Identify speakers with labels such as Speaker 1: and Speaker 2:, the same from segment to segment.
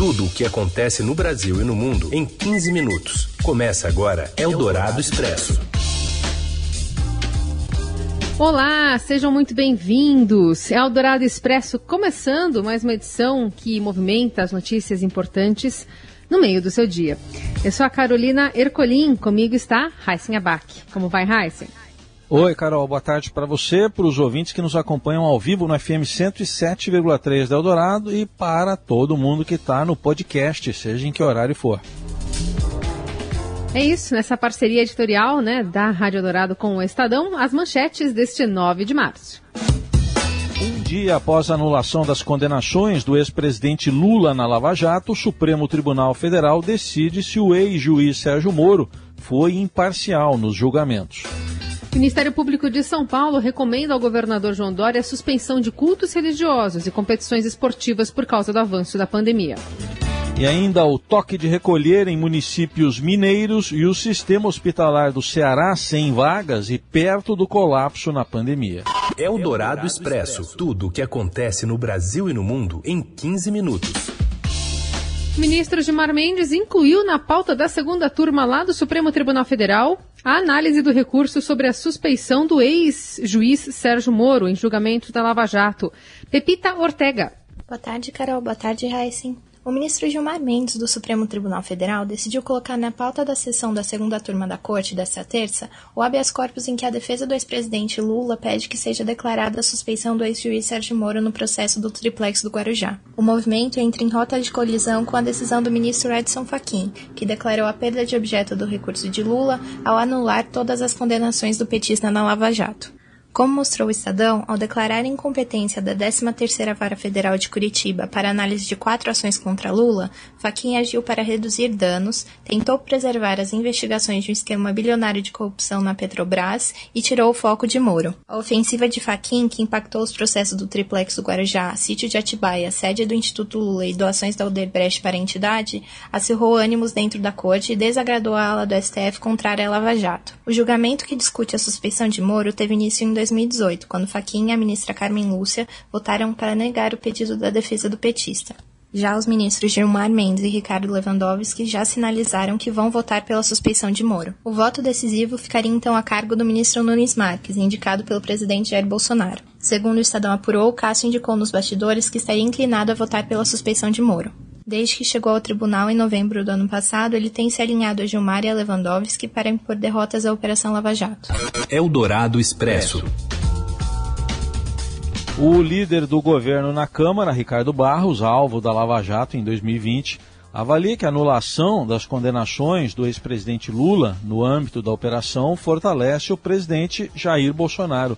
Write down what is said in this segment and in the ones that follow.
Speaker 1: Tudo o que acontece no Brasil e no mundo em 15 minutos. Começa agora Eldorado Expresso.
Speaker 2: Olá, sejam muito bem-vindos. Eldorado Expresso começando mais uma edição que movimenta as notícias importantes no meio do seu dia. Eu sou a Carolina Ercolim, comigo está Heisen Abac. Como vai, Heisen?
Speaker 3: Oi, Carol, boa tarde para você, para os ouvintes que nos acompanham ao vivo no FM 107,3 da Eldorado e para todo mundo que está no podcast, seja em que horário for.
Speaker 2: É isso, nessa parceria editorial né, da Rádio Dourado com o Estadão, as manchetes deste 9 de março.
Speaker 3: Um dia após a anulação das condenações do ex-presidente Lula na Lava Jato, o Supremo Tribunal Federal decide se o ex-juiz Sérgio Moro foi imparcial nos julgamentos.
Speaker 2: O Ministério Público de São Paulo recomenda ao governador João Dória a suspensão de cultos religiosos e competições esportivas por causa do avanço da pandemia.
Speaker 3: E ainda o toque de recolher em municípios mineiros e o sistema hospitalar do Ceará sem vagas e perto do colapso na pandemia.
Speaker 1: É o Dourado Expresso. Tudo o que acontece no Brasil e no mundo em 15 minutos.
Speaker 2: O ministro Gilmar Mendes incluiu na pauta da segunda turma lá do Supremo Tribunal Federal a análise do recurso sobre a suspeição do ex-juiz Sérgio Moro em julgamento da Lava Jato. Pepita Ortega.
Speaker 4: Boa tarde, Carol. Boa tarde, Heisen. O ministro Gilmar Mendes, do Supremo Tribunal Federal, decidiu colocar na pauta da sessão da segunda turma da Corte desta terça o habeas corpus em que a defesa do ex-presidente Lula pede que seja declarada a suspeição do ex-juiz Sérgio Moro no processo do triplex do Guarujá. O movimento entra em rota de colisão com a decisão do ministro Edson Fachin, que declarou a perda de objeto do recurso de Lula ao anular todas as condenações do petista na Lava Jato. Como mostrou o Estadão, ao declarar a incompetência da 13ª Vara Federal de Curitiba para análise de quatro ações contra Lula, Fachin agiu para reduzir danos, tentou preservar as investigações de um esquema bilionário de corrupção na Petrobras e tirou o foco de Moro. A ofensiva de Fachin, que impactou os processos do triplex do Guarujá, sítio de Atibaia, sede do Instituto Lula e doações da Odebrecht para a entidade, acirrou ânimos dentro da corte e desagradou a ala do STF contrária à Lava Jato. O julgamento que discute a suspeição de Moro teve início em 2018, quando Fachin e a ministra Carmen Lúcia votaram para negar o pedido da defesa do petista. Já os ministros Gilmar Mendes e Ricardo Lewandowski já sinalizaram que vão votar pela suspeição de Moro. O voto decisivo ficaria então a cargo do ministro Nunes Marques, indicado pelo presidente Jair Bolsonaro. Segundo o Estadão apurou, Cássio indicou nos bastidores que estaria inclinado a votar pela suspeição de Moro. Desde que chegou ao tribunal em novembro do ano passado, ele tem se alinhado a Gilmar e a Lewandowski para impor derrotas à Operação Lava Jato.
Speaker 1: Eldorado Expresso.
Speaker 3: O líder do governo na Câmara, Ricardo Barros, alvo da Lava Jato em 2020, avalia que a anulação das condenações do ex-presidente Lula no âmbito da operação fortalece o presidente Jair Bolsonaro.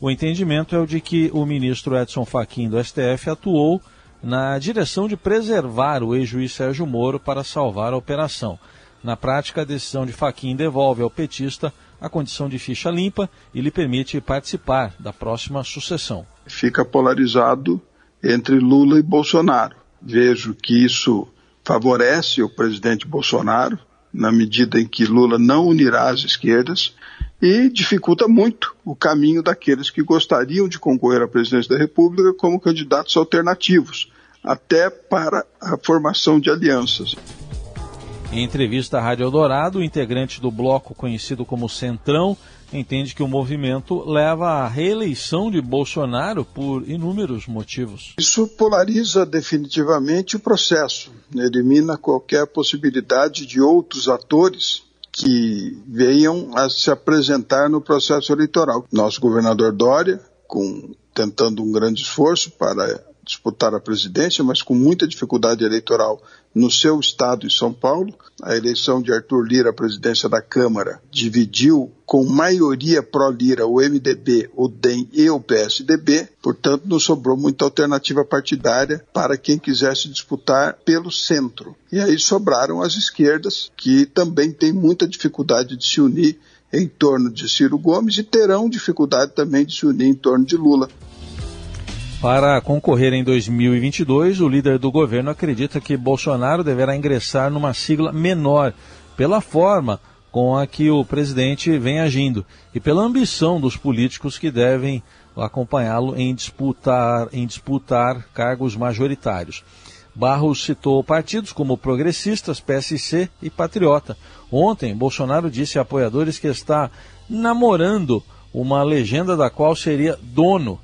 Speaker 3: O entendimento é o de que o ministro Edson Fachin do STF atuou na direção de preservar o ex-juiz Sérgio Moro para salvar a operação. Na prática, a decisão de Fachin devolve ao petista a condição de ficha limpa e lhe permite participar da próxima sucessão.
Speaker 5: Fica polarizado entre Lula e Bolsonaro. Vejo que isso favorece o presidente Bolsonaro, na medida em que Lula não unirá as esquerdas, e dificulta muito o caminho daqueles que gostariam de concorrer à presidência da República como candidatos alternativos, até para a formação de alianças.
Speaker 3: Em entrevista à Rádio Eldorado, o integrante do bloco conhecido como Centrão entende que o movimento leva à reeleição de Bolsonaro por inúmeros motivos.
Speaker 5: Isso polariza definitivamente o processo, elimina qualquer possibilidade de outros atores que venham a se apresentar no processo eleitoral. Nosso governador Dória, com, tentando um grande esforço para disputar a presidência, mas com muita dificuldade eleitoral no seu estado de São Paulo. A eleição de Arthur Lira à presidência da Câmara dividiu com maioria pró-Lira o MDB, o DEM e o PSDB, portanto não sobrou muita alternativa partidária para quem quisesse disputar pelo centro. E aí sobraram as esquerdas, que também têm muita dificuldade de se unir em torno de Ciro Gomes e terão dificuldade também de se unir em torno de Lula.
Speaker 3: Para concorrer em 2022, o líder do governo acredita que Bolsonaro deverá ingressar numa sigla menor, pela forma com a que o presidente vem agindo e pela ambição dos políticos que devem acompanhá-lo em disputar, em disputar cargos majoritários. Barros citou partidos como Progressistas, PSC e Patriota. Ontem, Bolsonaro disse a apoiadores que está namorando uma legenda da qual seria dono.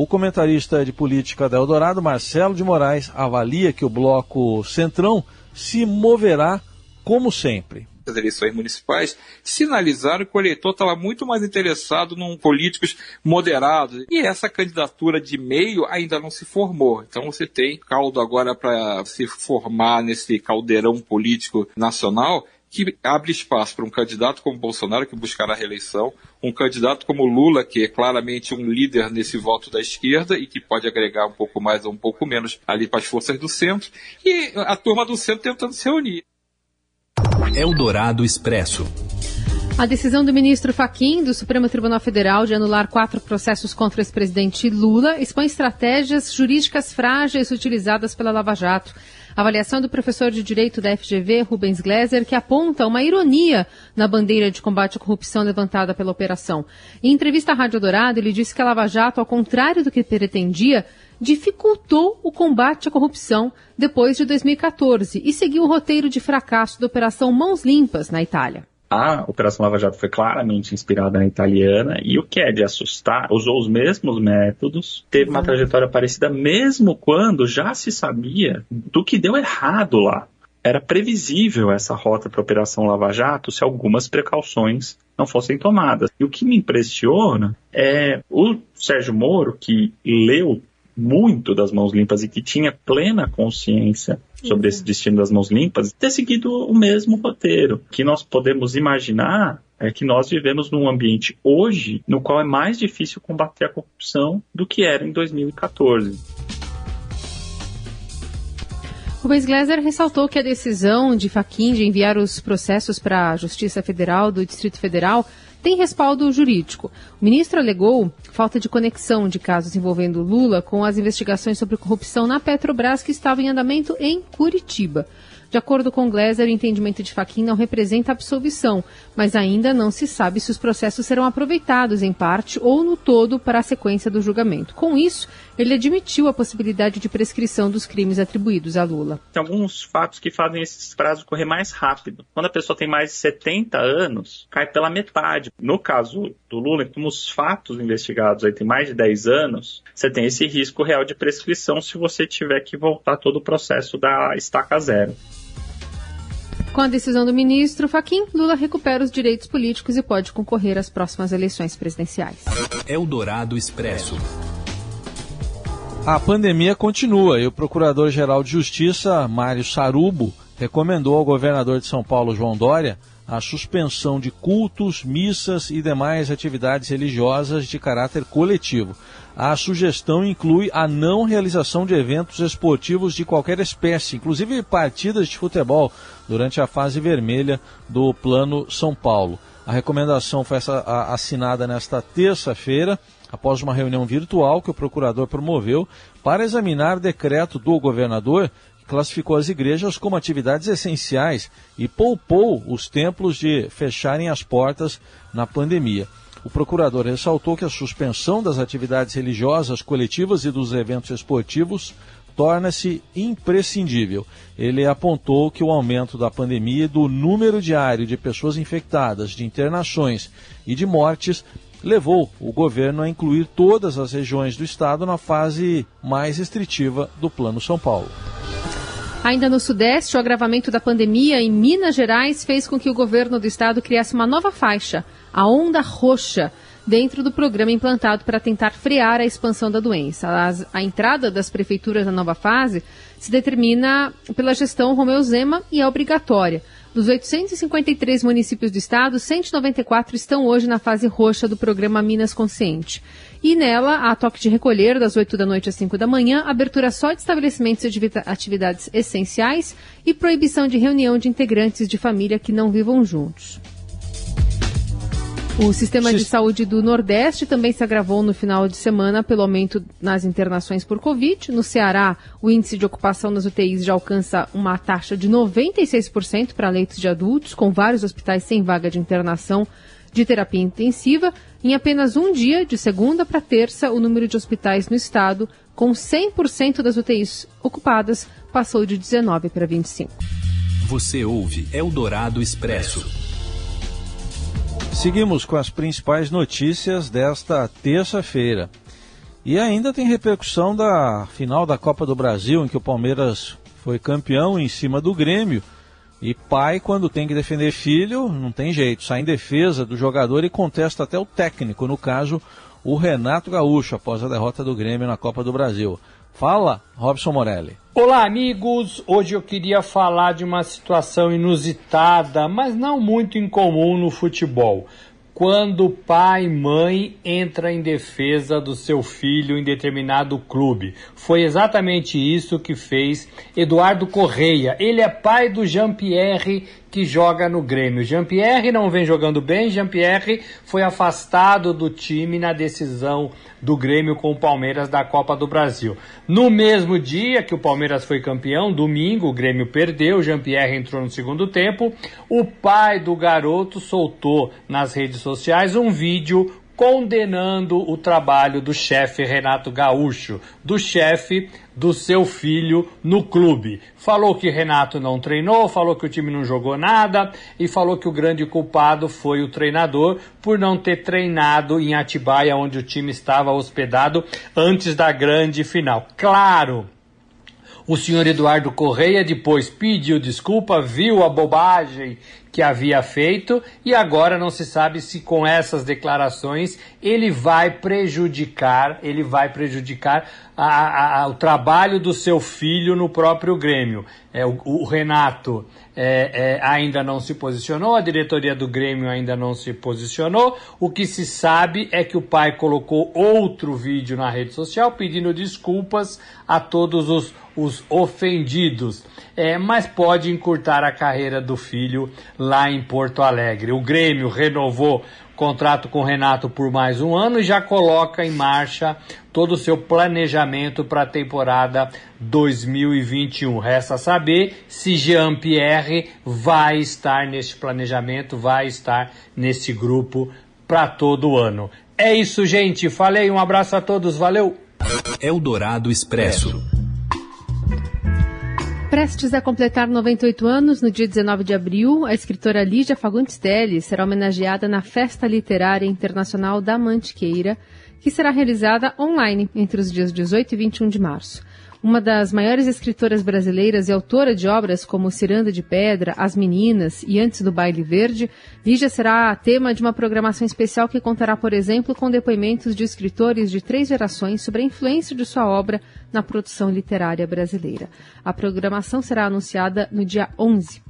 Speaker 3: O comentarista de política da Eldorado, Marcelo de Moraes, avalia que o bloco Centrão se moverá como sempre
Speaker 6: as eleições municipais, sinalizaram que o eleitor estava muito mais interessado num políticos moderados. E essa candidatura de meio ainda não se formou. Então você tem caldo agora para se formar nesse caldeirão político nacional que abre espaço para um candidato como Bolsonaro, que buscará a reeleição, um candidato como Lula, que é claramente um líder nesse voto da esquerda e que pode agregar um pouco mais ou um pouco menos ali para as forças do centro, e a turma do centro tentando se reunir.
Speaker 1: Eldorado Expresso.
Speaker 2: A decisão do ministro Faquim do Supremo Tribunal Federal de anular quatro processos contra o ex-presidente Lula expõe estratégias jurídicas frágeis utilizadas pela Lava Jato. Avaliação do professor de Direito da FGV, Rubens Gleiser, que aponta uma ironia na bandeira de combate à corrupção levantada pela operação. Em entrevista à Rádio Dourado, ele disse que a Lava Jato, ao contrário do que pretendia, dificultou o combate à corrupção depois de 2014 e seguiu o roteiro de fracasso da Operação Mãos Limpas na Itália.
Speaker 7: A Operação Lava Jato foi claramente inspirada na italiana e o que é de assustar, usou os mesmos métodos, teve uma trajetória parecida mesmo quando já se sabia do que deu errado lá. Era previsível essa rota para a Operação Lava Jato se algumas precauções não fossem tomadas. E o que me impressiona é o Sérgio Moro, que leu muito das mãos limpas e que tinha plena consciência sobre uhum. esse destino das mãos limpas, ter seguido o mesmo roteiro. Que nós podemos imaginar é que nós vivemos num ambiente hoje no qual é mais difícil combater a corrupção do que era em 2014.
Speaker 2: Rubens Gleiser ressaltou que a decisão de Faquin de enviar os processos para a Justiça Federal do Distrito Federal tem respaldo jurídico. O ministro alegou falta de conexão de casos envolvendo Lula com as investigações sobre corrupção na Petrobras que estavam em andamento em Curitiba. De acordo com Gleiser, o entendimento de Fachin não representa absolvição, mas ainda não se sabe se os processos serão aproveitados em parte ou no todo para a sequência do julgamento. Com isso, ele admitiu a possibilidade de prescrição dos crimes atribuídos a Lula.
Speaker 7: Tem alguns fatos que fazem esses prazos correr mais rápido. Quando a pessoa tem mais de 70 anos, cai pela metade. No caso do Lula, como os fatos investigados aí têm mais de 10 anos, você tem esse risco real de prescrição se você tiver que voltar todo o processo da estaca zero.
Speaker 2: Com a decisão do ministro Faquim, Lula recupera os direitos políticos e pode concorrer às próximas eleições presidenciais.
Speaker 1: Eldorado Expresso.
Speaker 3: A pandemia continua e o Procurador-Geral de Justiça, Mário Sarubo, recomendou ao governador de São Paulo, João Dória, a suspensão de cultos, missas e demais atividades religiosas de caráter coletivo. A sugestão inclui a não realização de eventos esportivos de qualquer espécie, inclusive partidas de futebol, durante a fase vermelha do Plano São Paulo. A recomendação foi assinada nesta terça-feira, após uma reunião virtual que o procurador promoveu para examinar decreto do governador classificou as igrejas como atividades essenciais e poupou os templos de fecharem as portas na pandemia. O procurador ressaltou que a suspensão das atividades religiosas coletivas e dos eventos esportivos torna-se imprescindível. Ele apontou que o aumento da pandemia e do número diário de pessoas infectadas, de internações e de mortes levou o governo a incluir todas as regiões do estado na fase mais restritiva do Plano São Paulo.
Speaker 2: Ainda no Sudeste, o agravamento da pandemia em Minas Gerais fez com que o governo do estado criasse uma nova faixa, a Onda Roxa, dentro do programa implantado para tentar frear a expansão da doença. As, a entrada das prefeituras na nova fase se determina pela gestão Romeu Zema e é obrigatória. Dos 853 municípios do estado, 194 estão hoje na fase roxa do programa Minas Consciente. E nela, há toque de recolher das 8 da noite às 5 da manhã, abertura só de estabelecimentos e atividades essenciais e proibição de reunião de integrantes de família que não vivam juntos. O sistema de saúde do Nordeste também se agravou no final de semana pelo aumento nas internações por Covid. No Ceará, o índice de ocupação nas UTIs já alcança uma taxa de 96% para leitos de adultos, com vários hospitais sem vaga de internação de terapia intensiva. Em apenas um dia, de segunda para terça, o número de hospitais no estado com 100% das UTIs ocupadas passou de 19 para 25.
Speaker 1: Você ouve Eldorado Expresso.
Speaker 3: Seguimos com as principais notícias desta terça-feira. E ainda tem repercussão da final da Copa do Brasil, em que o Palmeiras foi campeão em cima do Grêmio. E pai, quando tem que defender filho, não tem jeito, sai em defesa do jogador e contesta até o técnico, no caso, o Renato Gaúcho, após a derrota do Grêmio na Copa do Brasil. Fala, Robson Morelli.
Speaker 8: Olá, amigos. Hoje eu queria falar de uma situação inusitada, mas não muito incomum no futebol quando pai e mãe entra em defesa do seu filho em determinado clube. Foi exatamente isso que fez Eduardo Correia. Ele é pai do Jean-Pierre que joga no Grêmio. Jean-Pierre não vem jogando bem, Jean-Pierre foi afastado do time na decisão do Grêmio com o Palmeiras da Copa do Brasil. No mesmo dia que o Palmeiras foi campeão, domingo, o Grêmio perdeu, Jean-Pierre entrou no segundo tempo. O pai do garoto soltou nas redes sociais um vídeo condenando o trabalho do chefe Renato Gaúcho, do chefe do seu filho no clube. Falou que Renato não treinou, falou que o time não jogou nada e falou que o grande culpado foi o treinador por não ter treinado em Atibaia, onde o time estava hospedado antes da grande final. Claro, o senhor Eduardo Correia depois pediu desculpa, viu a bobagem que havia feito e agora não se sabe se com essas declarações ele vai prejudicar, ele vai prejudicar a, a, o trabalho do seu filho no próprio Grêmio. É, o, o Renato é, é, ainda não se posicionou, a diretoria do Grêmio ainda não se posicionou. O que se sabe é que o pai colocou outro vídeo na rede social pedindo desculpas a todos os, os ofendidos, é, mas pode encurtar a carreira do filho lá em Porto Alegre. O Grêmio renovou contrato com o Renato por mais um ano e já coloca em marcha todo o seu planejamento para a temporada 2021. Resta saber se Jean Pierre vai estar neste planejamento, vai estar nesse grupo para todo ano. É isso, gente. Falei, um abraço a todos, valeu.
Speaker 1: Eldorado Expresso.
Speaker 2: Prestes a completar 98 anos, no dia 19 de abril, a escritora Lígia Fagundes Telles será homenageada na Festa Literária Internacional da Mantiqueira, que será realizada online entre os dias 18 e 21 de março. Uma das maiores escritoras brasileiras e autora de obras como Ciranda de Pedra, As Meninas e Antes do Baile Verde, Lígia será tema de uma programação especial que contará, por exemplo, com depoimentos de escritores de três gerações sobre a influência de sua obra na produção literária brasileira. A programação será anunciada no dia 11.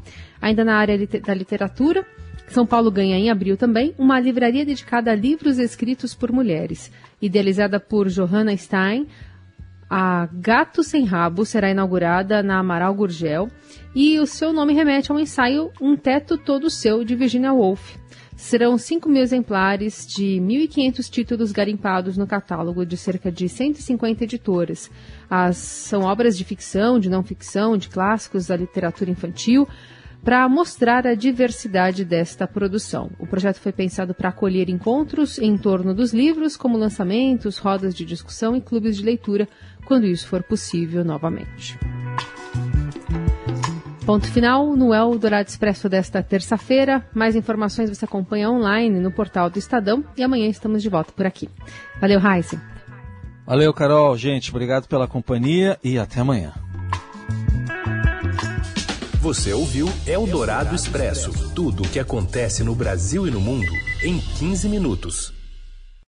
Speaker 2: Ainda na área da literatura, são Paulo ganha em abril também uma livraria dedicada a livros escritos por mulheres. Idealizada por Johanna Stein, a Gato Sem Rabo será inaugurada na Amaral Gurgel e o seu nome remete ao ensaio Um Teto Todo Seu, de Virginia Woolf. Serão 5 mil exemplares de 1.500 títulos garimpados no catálogo de cerca de 150 editoras. As, são obras de ficção, de não ficção, de clássicos da literatura infantil, para mostrar a diversidade desta produção. O projeto foi pensado para acolher encontros em torno dos livros, como lançamentos, rodas de discussão e clubes de leitura, quando isso for possível novamente. Ponto final no Eldorado Expresso desta terça-feira. Mais informações você acompanha online no portal do Estadão e amanhã estamos de volta por aqui. Valeu, Raíssa.
Speaker 3: Valeu, Carol. Gente, obrigado pela companhia e até amanhã.
Speaker 1: Você ouviu Eldorado Expresso tudo o que acontece no Brasil e no mundo em 15 minutos.